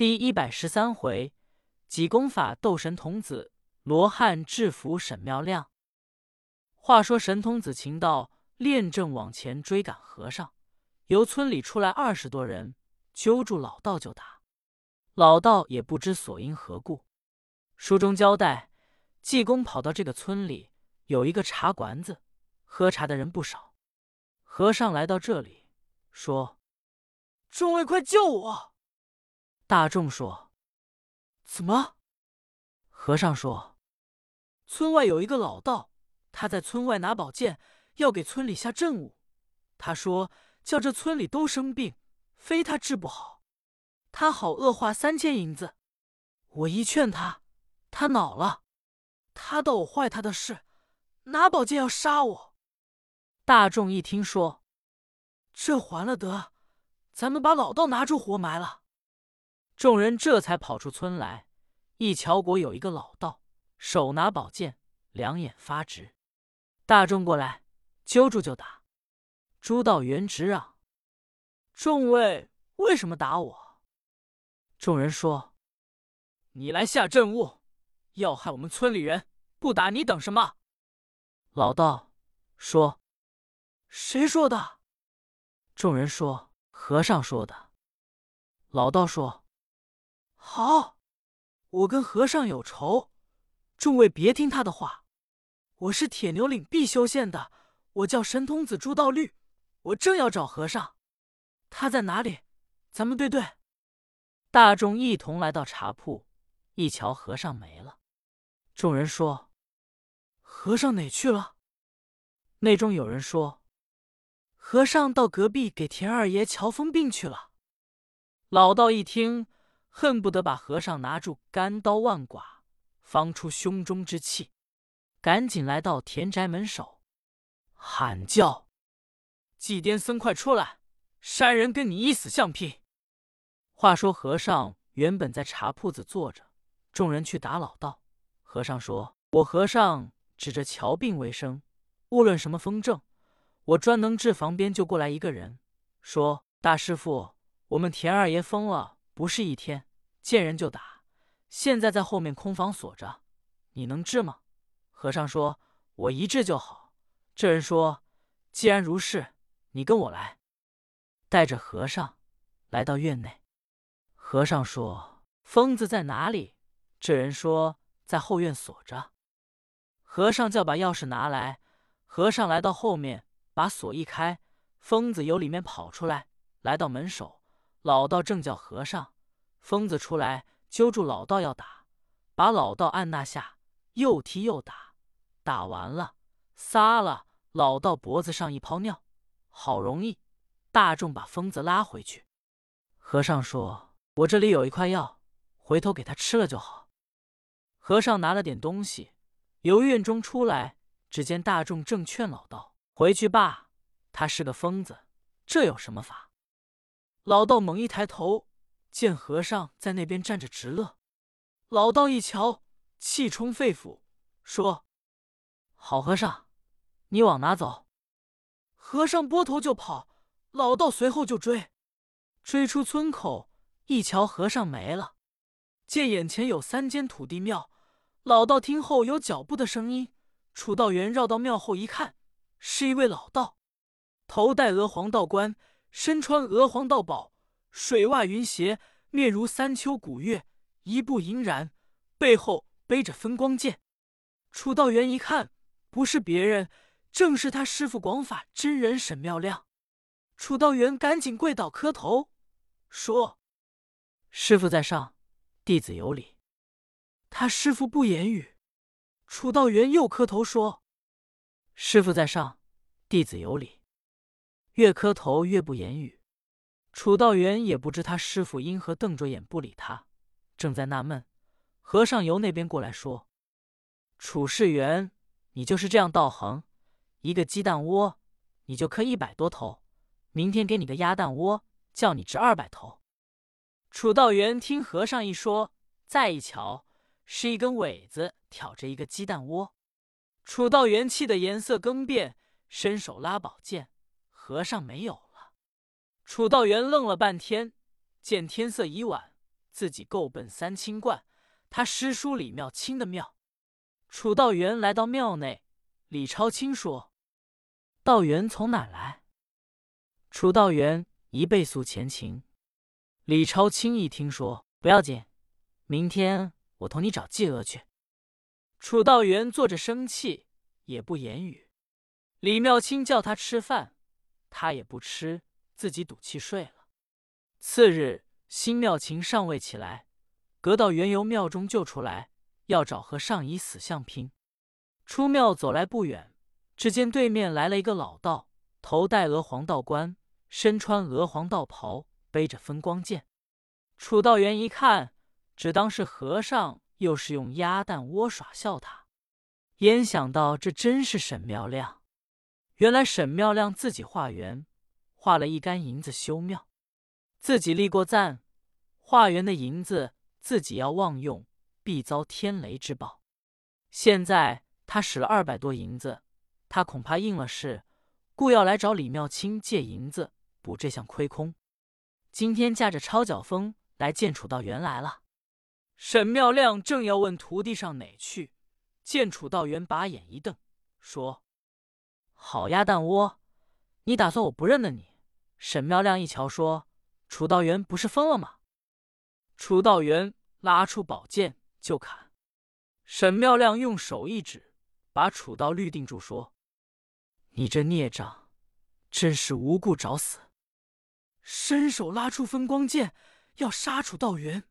第一百十三回，济公法斗神童子，罗汉制服沈妙亮。话说神童子秦道练正往前追赶和尚，由村里出来二十多人，揪住老道就打。老道也不知所因何故。书中交代，济公跑到这个村里，有一个茶馆子，喝茶的人不少。和尚来到这里，说：“众位快救我！”大众说：“怎么？”和尚说：“村外有一个老道，他在村外拿宝剑，要给村里下阵务。他说叫这村里都生病，非他治不好。他好恶化三千银子。我一劝他，他恼了。他道我坏他的事，拿宝剑要杀我。”大众一听说，这还了得！咱们把老道拿住活埋了。众人这才跑出村来，一瞧国有一个老道，手拿宝剑，两眼发直。大众过来，揪住就打。朱道元直嚷：“众位为什么打我？”众人说：“你来下阵务，要害我们村里人，不打你等什么？”老道说：“谁说的？”众人说：“和尚说的。”老道说。好，我跟和尚有仇，众位别听他的话。我是铁牛岭碧修县的，我叫神童子朱道律，我正要找和尚，他在哪里？咱们对对。大众一同来到茶铺，一瞧和尚没了。众人说：“和尚哪去了？”内中有人说：“和尚到隔壁给田二爷瞧风病去了。”老道一听。恨不得把和尚拿住，干刀万剐，方出胸中之气，赶紧来到田宅门首，喊叫：“祭奠僧快出来！山人跟你一死相拼！”话说和尚原本在茶铺子坐着，众人去打老道。和尚说：“我和尚指着瞧病为生，无论什么风症，我专能治。房边就过来一个人，说：‘大师傅，我们田二爷疯了。’”不是一天见人就打，现在在后面空房锁着，你能治吗？和尚说：“我一治就好。”这人说：“既然如是，你跟我来。”带着和尚来到院内，和尚说：“疯子在哪里？”这人说：“在后院锁着。”和尚叫把钥匙拿来，和尚来到后面，把锁一开，疯子由里面跑出来，来到门首。老道正叫和尚，疯子出来揪住老道要打，把老道按那下，又踢又打，打完了撒了老道脖子上一泡尿，好容易，大众把疯子拉回去。和尚说：“我这里有一块药，回头给他吃了就好。”和尚拿了点东西，由院中出来，只见大众正劝老道回去罢，他是个疯子，这有什么法？老道猛一抬头，见和尚在那边站着直乐。老道一瞧，气冲肺腑，说：“好和尚，你往哪走？”和尚拨头就跑，老道随后就追。追出村口，一瞧和尚没了，见眼前有三间土地庙。老道听后有脚步的声音，楚道元绕到庙后一看，是一位老道，头戴鹅黄道冠。身穿鹅黄道宝，水袜云鞋，面如三秋古月，一步银然，背后背着分光剑。楚道元一看，不是别人，正是他师傅广法真人沈妙亮。楚道元赶紧跪倒磕头，说：“师傅在上，弟子有礼。”他师傅不言语。楚道元又磕头说：“师傅在上，弟子有礼。”越磕头越不言语，楚道元也不知他师傅因何瞪着眼不理他，正在纳闷，和尚由那边过来说：“楚世元，你就是这样道行，一个鸡蛋窝你就磕一百多头，明天给你个鸭蛋窝，叫你值二百头。”楚道元听和尚一说，再一瞧，是一根苇子挑着一个鸡蛋窝，楚道元气得颜色更变，伸手拉宝剑。和尚没有了，楚道元愣了半天，见天色已晚，自己够奔三清观，他师叔李妙清的庙。楚道元来到庙内，李超清说：“道元从哪来？”楚道元一倍速前情。李超清一听说，不要紧，明天我同你找继娥去。楚道元坐着生气，也不言语。李妙清叫他吃饭，他也不吃，自己赌气睡了。次日，新妙琴尚未起来，隔道元由庙中救出来，要找和尚以死相拼。出庙走来不远，只见对面来了一个老道，头戴鹅黄道冠，身穿鹅黄道袍，背着分光剑。楚道元一看，只当是和尚，又是用鸭蛋窝耍笑他，焉想到这真是沈妙亮。原来沈妙亮自己化缘，化了一干银子修庙，自己立过赞，化缘的银子自己要妄用，必遭天雷之报。现在他使了二百多银子，他恐怕应了事，故要来找李妙清借银子补这项亏空。今天驾着抄脚风来见楚道元来了。沈妙亮正要问徒弟上哪去，见楚道元把眼一瞪，说。好鸭蛋窝！你打算我不认得你？沈妙亮一瞧，说：“楚道元不是疯了吗？”楚道元拉出宝剑就砍。沈妙亮用手一指，把楚道律定住，说：“你这孽障，真是无故找死！”伸手拉出分光剑，要杀楚道元。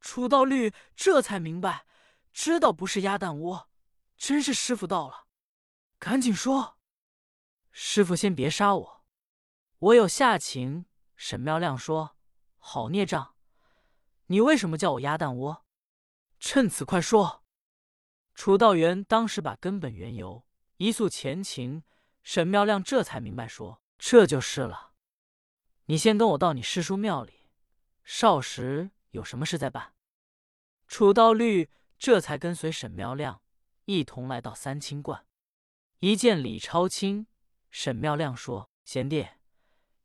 楚道律这才明白，知道不是鸭蛋窝，真是师傅到了，赶紧说。师傅，先别杀我，我有下情。沈妙亮说：“好孽障，你为什么叫我鸭蛋窝？趁此快说。”楚道元当时把根本缘由一诉前情，沈妙亮这才明白说：“这就是了。你先跟我到你师叔庙里，少时有什么事再办。”楚道律这才跟随沈妙亮一同来到三清观，一见李超清。沈妙亮说：“贤弟，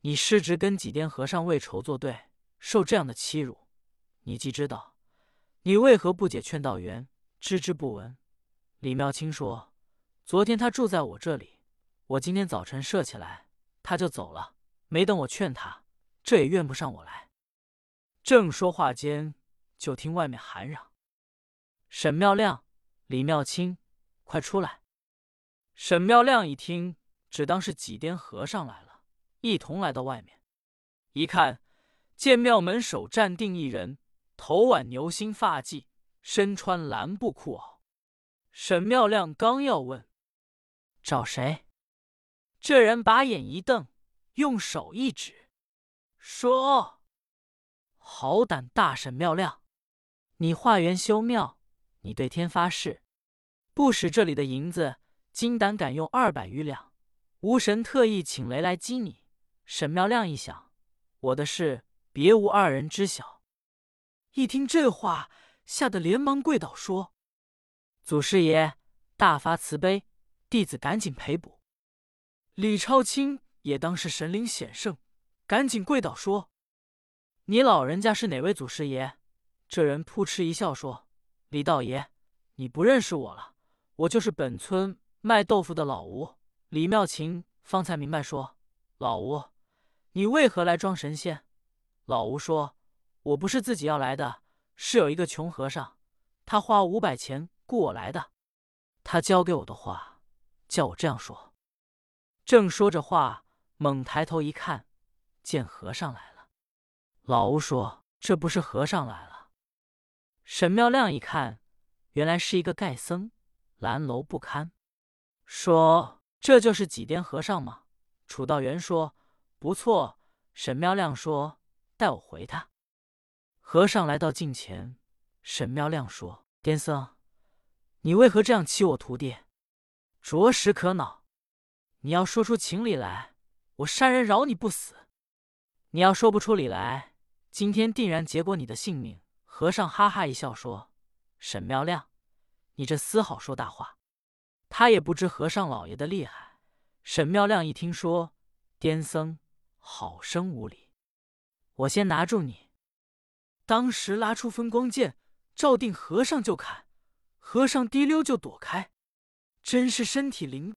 你师侄跟几颠和尚为仇作对，受这样的欺辱，你既知道，你为何不解劝道员？知之不闻。”李妙清说：“昨天他住在我这里，我今天早晨设起来，他就走了，没等我劝他，这也怨不上我来。”正说话间，就听外面喊嚷：“沈妙亮，李妙清，快出来！”沈妙亮一听。只当是几颠和尚来了，一同来到外面，一看见庙门首站定一人，头挽牛心发髻，身穿蓝布裤袄。沈妙亮刚要问找谁，这人把眼一瞪，用手一指，说：“好胆大，沈妙亮，你化缘修庙，你对天发誓，不使这里的银子，金胆敢用二百余两。”吴神特意请雷来击你。沈妙亮一想，我的事别无二人知晓。一听这话，吓得连忙跪倒说：“祖师爷，大发慈悲，弟子赶紧赔补。”李超清也当是神灵显圣，赶紧跪倒说：“你老人家是哪位祖师爷？”这人扑哧一笑说：“李道爷，你不认识我了，我就是本村卖豆腐的老吴。”李妙琴方才明白说：“老吴，你为何来装神仙？”老吴说：“我不是自己要来的，是有一个穷和尚，他花五百钱雇我来的。他教给我的话，叫我这样说。”正说着话，猛抬头一看，见和尚来了。老吴说：“这不是和尚来了。”沈妙亮一看，原来是一个盖僧，蓝楼不堪，说。这就是几颠和尚吗？楚道元说：“不错。”沈妙亮说：“带我回他。”和尚来到近前，沈妙亮说：“颠僧，你为何这样欺我徒弟？着实可恼。你要说出情理来，我山人饶你不死；你要说不出理来，今天定然结果你的性命。”和尚哈哈一笑说：“沈妙亮，你这厮好说大话。”他也不知和尚老爷的厉害。沈妙亮一听说，癫僧好生无礼，我先拿住你。当时拉出分光剑，照定和尚就砍，和尚滴溜就躲开，真是身体灵。